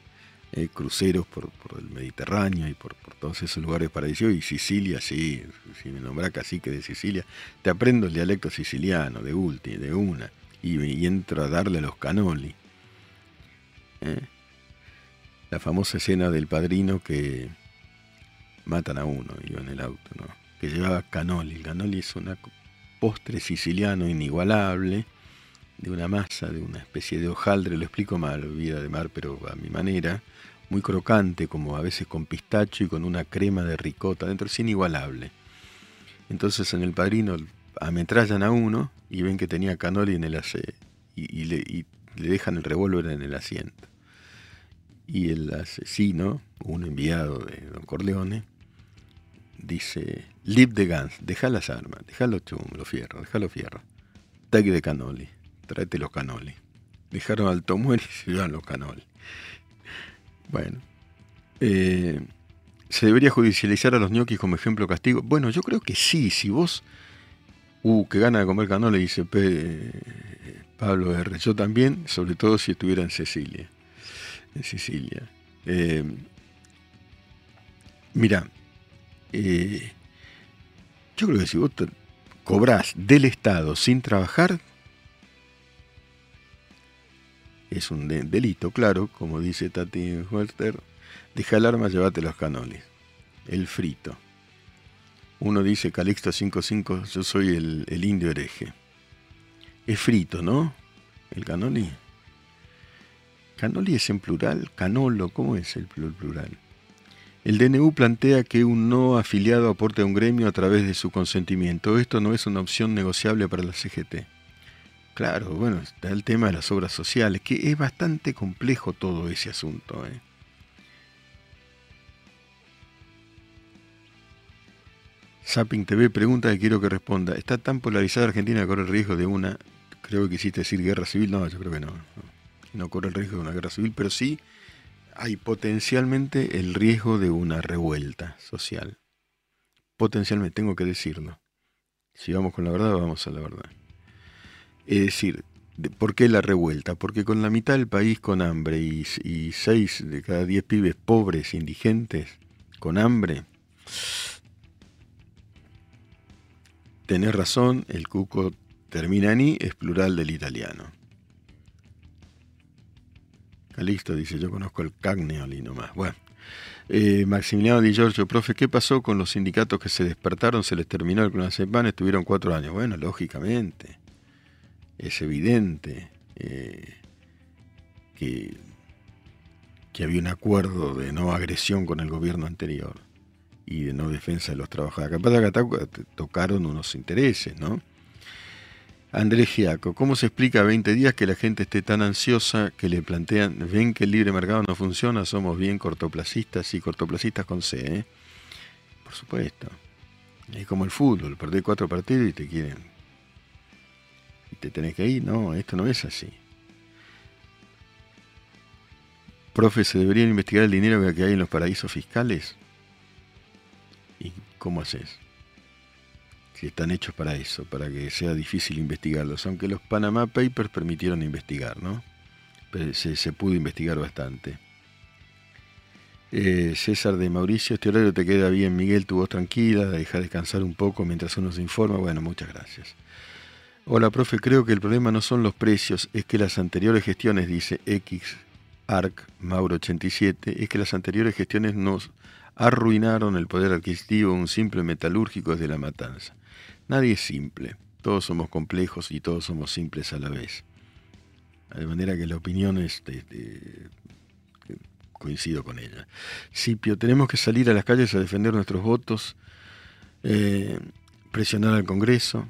Eh, cruceros por, el Mediterráneo y por, todos esos lugares paradisíacos. Y Sicilia, sí, si me nombra cacique de Sicilia, te aprendo el dialecto siciliano, de ulti, de una, y, entro a darle a los canoli. ¿eh? La famosa escena del padrino que matan a uno, iba en el auto, ¿no? que llevaba canoli. El canoli es un postre siciliano inigualable, de una masa, de una especie de hojaldre, lo explico mal, vida de mar, pero a mi manera, muy crocante, como a veces con pistacho y con una crema de ricota dentro, es inigualable. Entonces en el padrino ametrallan a uno y ven que tenía canoli en el le, y le dejan el revólver en el asiento. Y el asesino, un enviado de Don Corleone, dice, Lip de guns, deja las armas, deja los chum, los fierros, deja los fierros. Tag de canoli, tráete los canoli. Dejaron al Tomuer y se llevan los canoli. Bueno. Eh, ¿Se debería judicializar a los ñoquis como ejemplo castigo? Bueno, yo creo que sí. Si vos, uh, que gana de comer canoli, dice Pablo R. Yo también, sobre todo si estuviera en Sicilia. En Sicilia. Eh, mira, eh, yo creo que si vos cobrás del Estado sin trabajar, es un delito, claro, como dice Tati Walter, deja el arma, llévate los canoles. El frito. Uno dice Calixto 55, yo soy el, indio hereje. Es frito, ¿no? El canoli. Canoli es en plural, canolo, ¿cómo es el plural? El DNU plantea que un no afiliado aporte a un gremio a través de su consentimiento. Esto no es una opción negociable para la CGT. Claro, bueno, está el tema de las obras sociales, que es bastante complejo todo ese asunto. ¿eh? Zapping TV pregunta que quiero que responda. ¿Está tan polarizada Argentina que corre el riesgo de una, creo que quisiste decir guerra civil? No, yo creo que no. No, corre el riesgo de una guerra civil, pero sí hay potencialmente el riesgo de una revuelta social. Potencialmente, tengo que decirlo. Si vamos con la verdad, vamos a la verdad. Es decir, ¿por qué la revuelta? Porque con la mitad del país con hambre y, seis de cada diez pibes pobres, indigentes, con hambre, tenés razón, el cuco termina en i, es plural del italiano. Calixto dice, yo conozco el Cagneoli nomás. Bueno, eh, Maximiliano Di Giorgio, profe, ¿qué pasó con los sindicatos que se despertaron? Se les terminó el CLONASEPAN, estuvieron cuatro años. Bueno, lógicamente es evidente eh, que, que había un acuerdo de no agresión con el gobierno anterior y de no defensa de los trabajadores. Capaz que tocaron unos intereses, ¿no? Andrés Giaco, ¿cómo se explica a 20 días que la gente esté tan ansiosa que le plantean, ven que el libre mercado no funciona, somos bien cortoplacistas y cortoplacistas con C, ¿eh? Por supuesto. Es como el fútbol, perdés cuatro partidos y te quieren te tenés que ir. No, esto no es así. Profe, ¿se debería investigar el dinero que hay en los paraísos fiscales? ¿Y cómo haces? Si están hechos para eso, para que sea difícil investigarlos. Aunque los Panama Papers permitieron investigar, ¿no? Se, pudo investigar bastante. Eh, César de Mauricio, este horario te queda bien, Miguel, tu voz tranquila, deja descansar un poco mientras uno se informa. Bueno, muchas gracias. Hola, profe, creo que el problema no son los precios, es que las anteriores gestiones, dice X Arc Mauro 87, es que las anteriores gestiones nos arruinaron el poder adquisitivo un simple metalúrgico desde la matanza. Nadie es simple, todos somos complejos y todos somos simples a la vez. De manera que la opinión es coincido con ella. Sipio, tenemos que salir a las calles a defender nuestros votos, eh, presionar al Congreso,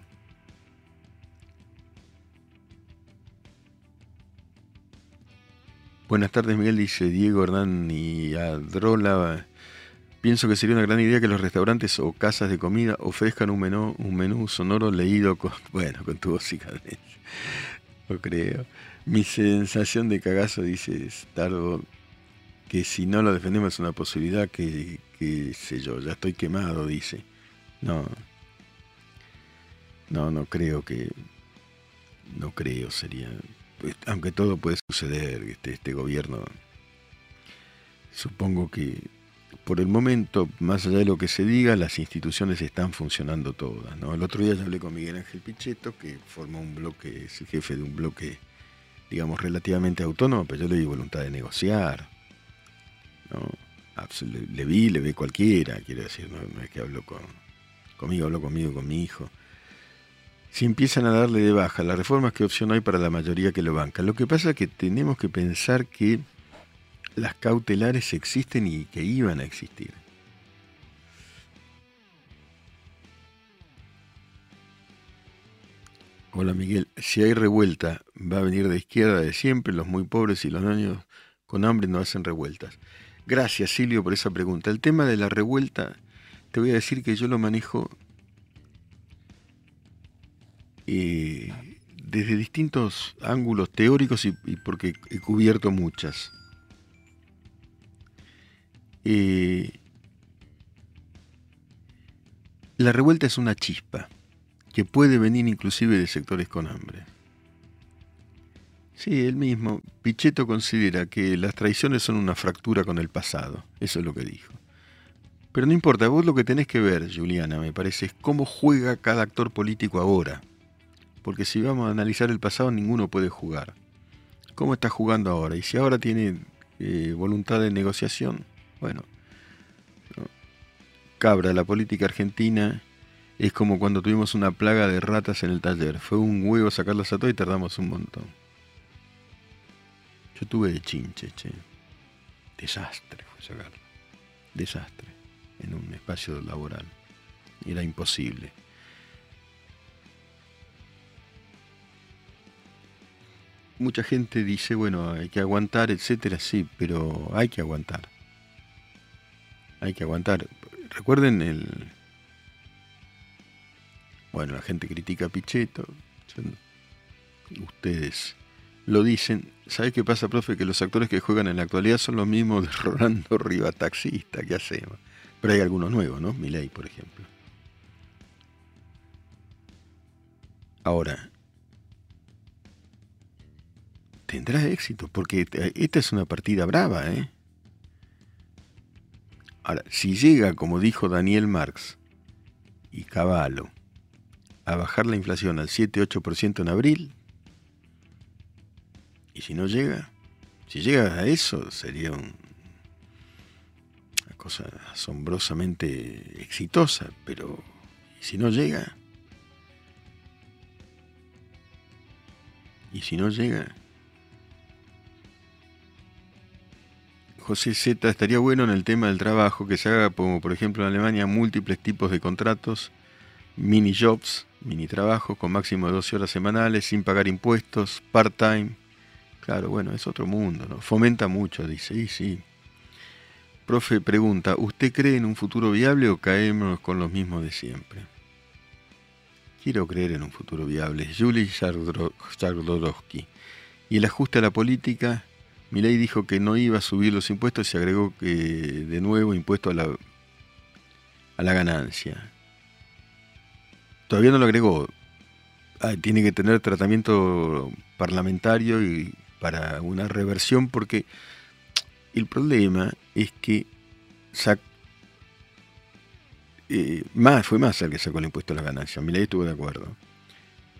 Buenas tardes, Miguel, dice Diego Hernán y Adrola. Pienso que sería una gran idea que los restaurantes o casas de comida ofrezcan un menú, un menú sonoro leído con, bueno, con tu voz y Lo creo. Mi sensación de cagazo, dice Stardo, que si no lo defendemos es una posibilidad que, que sé yo, ya estoy quemado, dice. No. No, no creo que. No creo, sería. Pues, aunque todo puede suceder, este, este gobierno supongo que por el momento, más allá de lo que se diga, las instituciones están funcionando todas. ¿no? El otro día ya hablé con Miguel Ángel Pichetto, que formó un bloque, es el jefe de un bloque, digamos, relativamente autónomo, pero yo le di voluntad de negociar. ¿no? Le, vi, le ve cualquiera, quiero decir, no, es que hablo con, conmigo, hablo conmigo, con mi hijo. Si empiezan a darle de baja las reformas, ¿qué opción hay para la mayoría que lo banca? Lo que pasa es que tenemos que pensar que las cautelares existen y que iban a existir. Hola Miguel, si hay revuelta, va a venir de izquierda de siempre, los muy pobres y los niños con hambre no hacen revueltas. Gracias Silvio por esa pregunta. El tema de la revuelta, te voy a decir que yo lo manejo eh, desde distintos ángulos teóricos y porque he cubierto muchas. Eh, la revuelta es una chispa que puede venir inclusive de sectores con hambre. Sí, él mismo. Pichetto considera que las traiciones son una fractura con el pasado. Eso es lo que dijo. Pero no importa, vos lo que tenés que ver, Juliana, me parece, es cómo juega cada actor político ahora. Porque si vamos a analizar el pasado, ninguno puede jugar. ¿Cómo está jugando ahora? Y si ahora tiene eh, voluntad de negociación, bueno, cabra, la política argentina es como cuando tuvimos una plaga de ratas en el taller. Fue un huevo sacarlas a todas y tardamos un montón. Yo tuve de chinche, che. Desastre fue sacarlo. Desastre. En un espacio laboral. Era imposible. Mucha gente dice, bueno, hay que aguantar, etcétera, sí, pero hay que aguantar hay que aguantar. Recuerden el... Bueno, la gente critica a Pichetto. Ustedes lo dicen. ¿Sabes qué pasa, profe? Que los actores que juegan en la actualidad son los mismos de Rolando Riva Taxista. ¿Qué hacemos? Pero hay algunos nuevos, ¿no? Milei, por ejemplo. Ahora, tendrá éxito, porque esta es una partida brava, ¿eh? Ahora, si llega, como dijo Daniel Marx y Cavallo, a bajar la inflación al 7-8% en abril, y si no llega, si llega a eso, sería una cosa asombrosamente exitosa, pero ¿y si no llega? ¿Y si no llega? José Z, estaría bueno en el tema del trabajo que se haga, como por ejemplo en Alemania, múltiples tipos de contratos, mini jobs, mini trabajos con máximo de 12 horas semanales, sin pagar impuestos, part-time. Claro, bueno, es otro mundo, ¿no? Fomenta mucho, dice, y sí. Profe pregunta, ¿usted cree en un futuro viable o caemos con los mismos de siempre? Quiero creer en un futuro viable. Julie Jardorowsky. Y el ajuste a la política Milei dijo que no iba a subir los impuestos y se agregó que de nuevo impuesto a la, a la ganancia. Todavía no lo agregó. Ah, tiene que tener tratamiento parlamentario y para una reversión porque el problema es que eh, más, fue más el que sacó el impuesto a la ganancia. Milei estuvo de acuerdo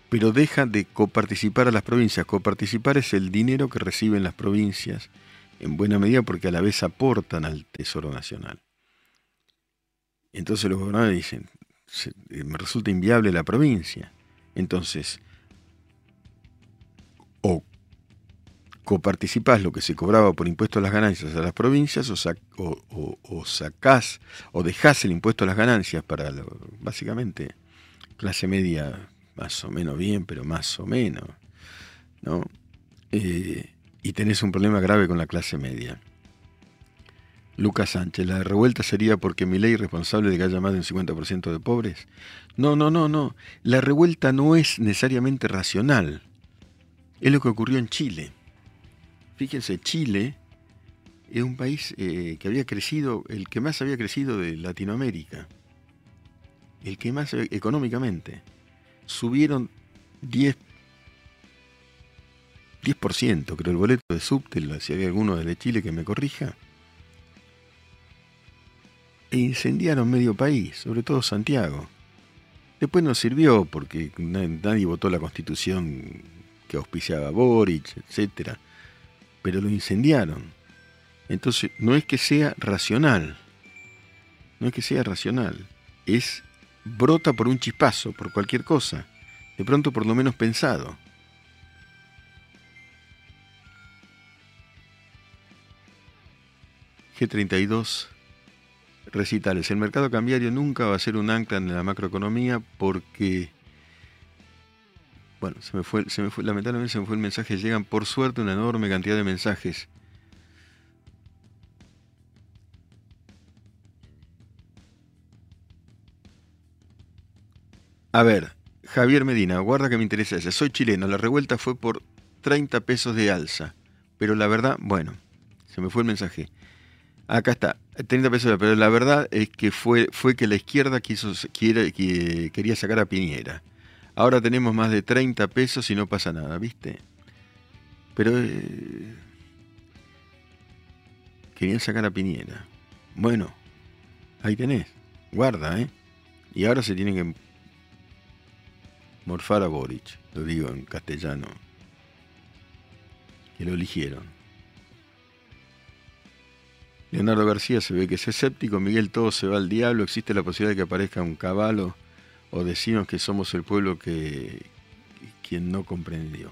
pero deja de coparticipar a las provincias. Coparticipar es el dinero que reciben las provincias, en buena medida porque a la vez aportan al Tesoro Nacional. Entonces los gobernadores dicen, eh, me resulta inviable la provincia. Entonces, o coparticipás lo que se cobraba por impuesto a las ganancias a las provincias, o, sacás o dejás el impuesto a las ganancias para, básicamente, clase media más o menos bien, pero más o menos, ¿no? Eh, y tenés un problema grave con la clase media. Lucas Sánchez, ¿la revuelta sería porque mi ley es responsable de que haya más de un 50% de pobres? No, no, no, no. La revuelta no es necesariamente racional. Es lo que ocurrió en Chile. Fíjense, Chile es un país eh, que había crecido, el que más había crecido de Latinoamérica. El que más económicamente subieron 10, 10% creo el boleto de subte, si hay alguno desde Chile que me corrija, e incendiaron medio país, sobre todo Santiago. Después no sirvió porque nadie votó la constitución que auspiciaba Boric, etc. Pero lo incendiaron. Entonces, no es que sea racional. No es que sea racional. Es brota por un chispazo, por cualquier cosa. De pronto por lo menos pensado. G32 recitales. El mercado cambiario nunca va a ser un ancla en la macroeconomía porque, bueno, se me fue, se me fue, lamentablemente se me fue el mensaje. Llegan por suerte una enorme cantidad de mensajes. A ver, Javier Medina, guarda que me interesa ese. Soy chileno, la revuelta fue por 30 pesos de alza. Pero la verdad, bueno, se me fue el mensaje. Acá está, 30 pesos, pero la verdad es que fue, fue que la izquierda quiso, quiere, que, quería sacar a Piñera. Ahora tenemos más de 30 pesos y no pasa nada, ¿viste? Pero eh, querían sacar a Piñera. Bueno, ahí tenés, guarda, ¿eh? Y ahora se tienen que morfar a Boric, lo digo en castellano, que lo eligieron. Leonardo García se ve que es escéptico, Miguel todo se va al diablo, existe la posibilidad de que aparezca un caballo o decimos que somos el pueblo que quien no comprendió.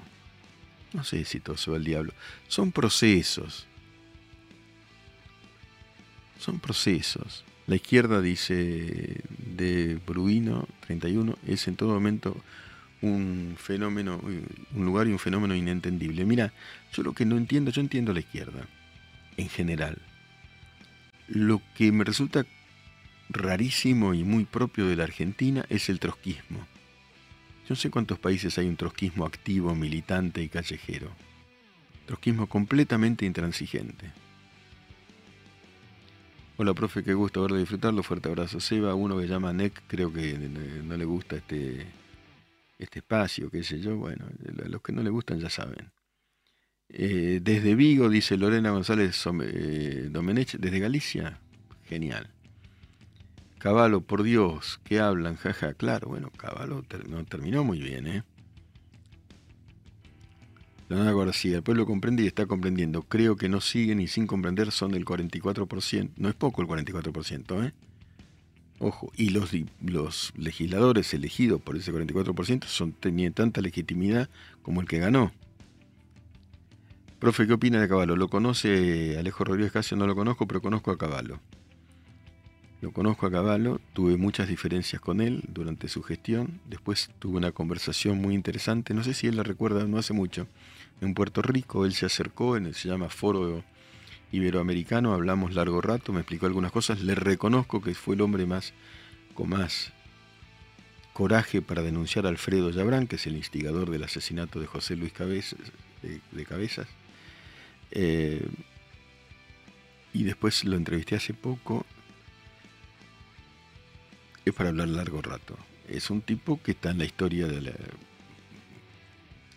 No sé si todo se va al diablo. Son procesos. Son procesos. La izquierda dice de Bruino 31 es en todo momento un fenómeno, un lugar y un fenómeno inentendible. Mira, yo lo que no entiendo, yo entiendo la izquierda en general lo que me resulta rarísimo y muy propio de la Argentina es el trotskismo. Yo no sé cuántos países hay un trotskismo activo, militante y callejero. Trotskismo completamente intransigente. Hola, profe, qué gusto verlo disfrutarlo. Fuerte abrazo. Seba, uno que llama NEC, creo que no le gusta este, este espacio, qué sé yo. Bueno, los que no le gustan ya saben. Eh, desde Vigo, dice Lorena González eh, Domenech, desde Galicia. Genial. Caballo, por Dios, ¿qué hablan? Jaja, claro, bueno, Caballo no terminó muy bien, ¿eh? Leonardo García, el pueblo comprende y está comprendiendo. Creo que no siguen y sin comprender son del 44%. No es poco el 44%, ¿eh? Ojo, y los, los legisladores elegidos por ese 44% son, tenían tanta legitimidad como el que ganó. Profe, ¿qué opina de Caballo? ¿Lo conoce Alejo Rodríguez Casio? No lo conozco, pero conozco a Caballo. Lo conozco a Caballo, tuve muchas diferencias con él durante su gestión. Después tuve una conversación muy interesante, no sé si él la recuerda, no hace mucho. En Puerto Rico él se acercó, en el, se llama Foro Iberoamericano, hablamos largo rato, me explicó algunas cosas. Le reconozco que fue el hombre más con más coraje para denunciar a Alfredo Yabrán, que es el instigador del asesinato de José Luis Cabezas, de Cabezas eh, y después lo entrevisté hace poco. Es para hablar largo rato. Es un tipo que está en la historia de la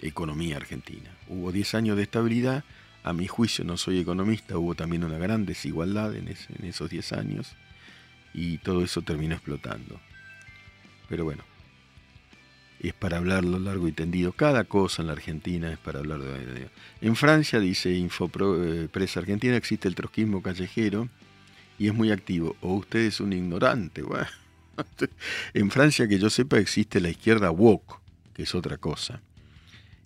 economía argentina. Hubo 10 años de estabilidad. A mi juicio, no soy economista, hubo también una gran desigualdad en, esos 10 años. Y todo eso terminó explotando. Pero bueno, es para hablarlo largo y tendido. Cada cosa en la Argentina es para hablar de... En Francia, dice Infopresa eh, Argentina, existe el trotskismo callejero y es muy activo. O usted es un ignorante. en Francia, que yo sepa, existe la izquierda woke, que es otra cosa.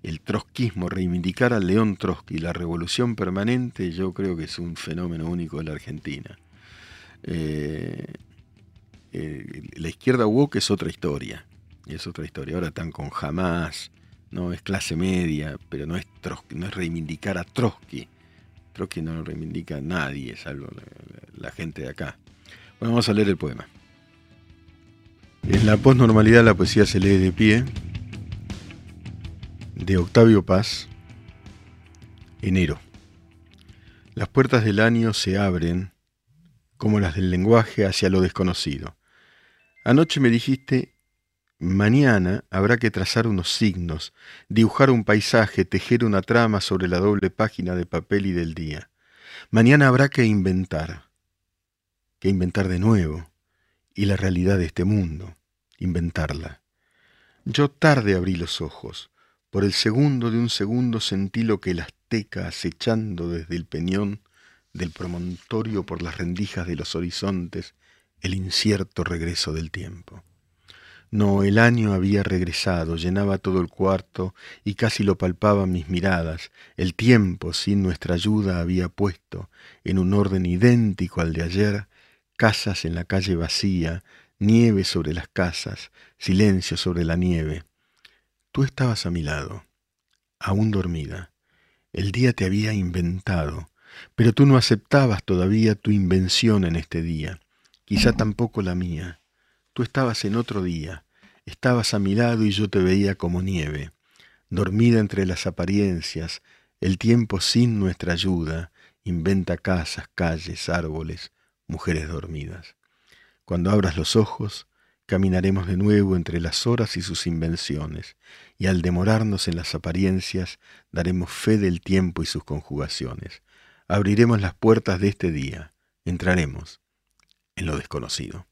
El trotskismo, reivindicar al León Trotsky, la revolución permanente, yo creo que es un fenómeno único de la Argentina. Eh, eh, la izquierda woke es otra historia es otra historia. Ahora están con jamás, no es clase media, pero no es, no es reivindicar a Trotsky. Trotsky no reivindica a nadie, salvo la, gente de acá. Bueno, vamos a leer el poema. En la posnormalidad la poesía se lee de pie, de Octavio Paz, enero. Las puertas del año se abren como las del lenguaje hacia lo desconocido. Anoche me dijiste Mañana habrá que trazar unos signos, dibujar un paisaje, tejer una trama sobre la doble página de papel y del día. Mañana habrá que inventar. que inventar de nuevo, y la realidad de este mundo, inventarla. Yo tarde abrí los ojos, por el segundo de un segundo sentí lo que el azteca acechando desde el peñón del promontorio por las rendijas de los horizontes, el incierto regreso del tiempo. No, el año había regresado, llenaba todo el cuarto y casi lo palpaban mis miradas. El tiempo, sin nuestra ayuda, había puesto, en un orden idéntico al de ayer, casas en la calle vacía, nieve sobre las casas, silencio sobre la nieve. Tú estabas a mi lado, aún dormida. El día te había inventado, pero tú no aceptabas todavía tu invención en este día, quizá tampoco la mía. Tú estabas en otro día, estabas a mi lado y yo te veía como nieve, dormida entre las apariencias, el tiempo sin nuestra ayuda inventa casas, calles, árboles, mujeres dormidas. Cuando abras los ojos, caminaremos de nuevo entre las horas y sus invenciones, y al demorarnos en las apariencias, daremos fe del tiempo y sus conjugaciones. Abriremos las puertas de este día, entraremos en lo desconocido.